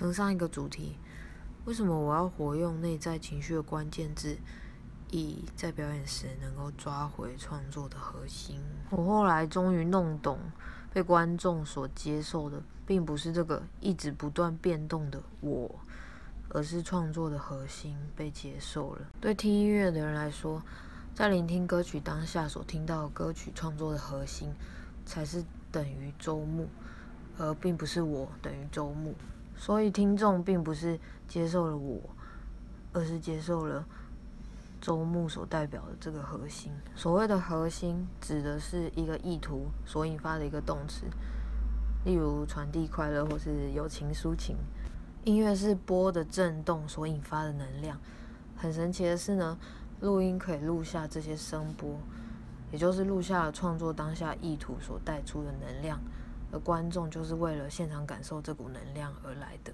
承上一个主题，为什么我要活用内在情绪的关键字，以在表演时能够抓回创作的核心？我后来终于弄懂，被观众所接受的，并不是这个一直不断变动的我，而是创作的核心被接受了。对听音乐的人来说，在聆听歌曲当下所听到的歌曲创作的核心，才是等于周末，而并不是我等于周末。所以听众并不是接受了我，而是接受了周目所代表的这个核心。所谓的核心，指的是一个意图所引发的一个动词，例如传递快乐或是友情抒情。音乐是波的震动所引发的能量。很神奇的是呢，录音可以录下这些声波，也就是录下了创作当下意图所带出的能量。而观众就是为了现场感受这股能量而来的。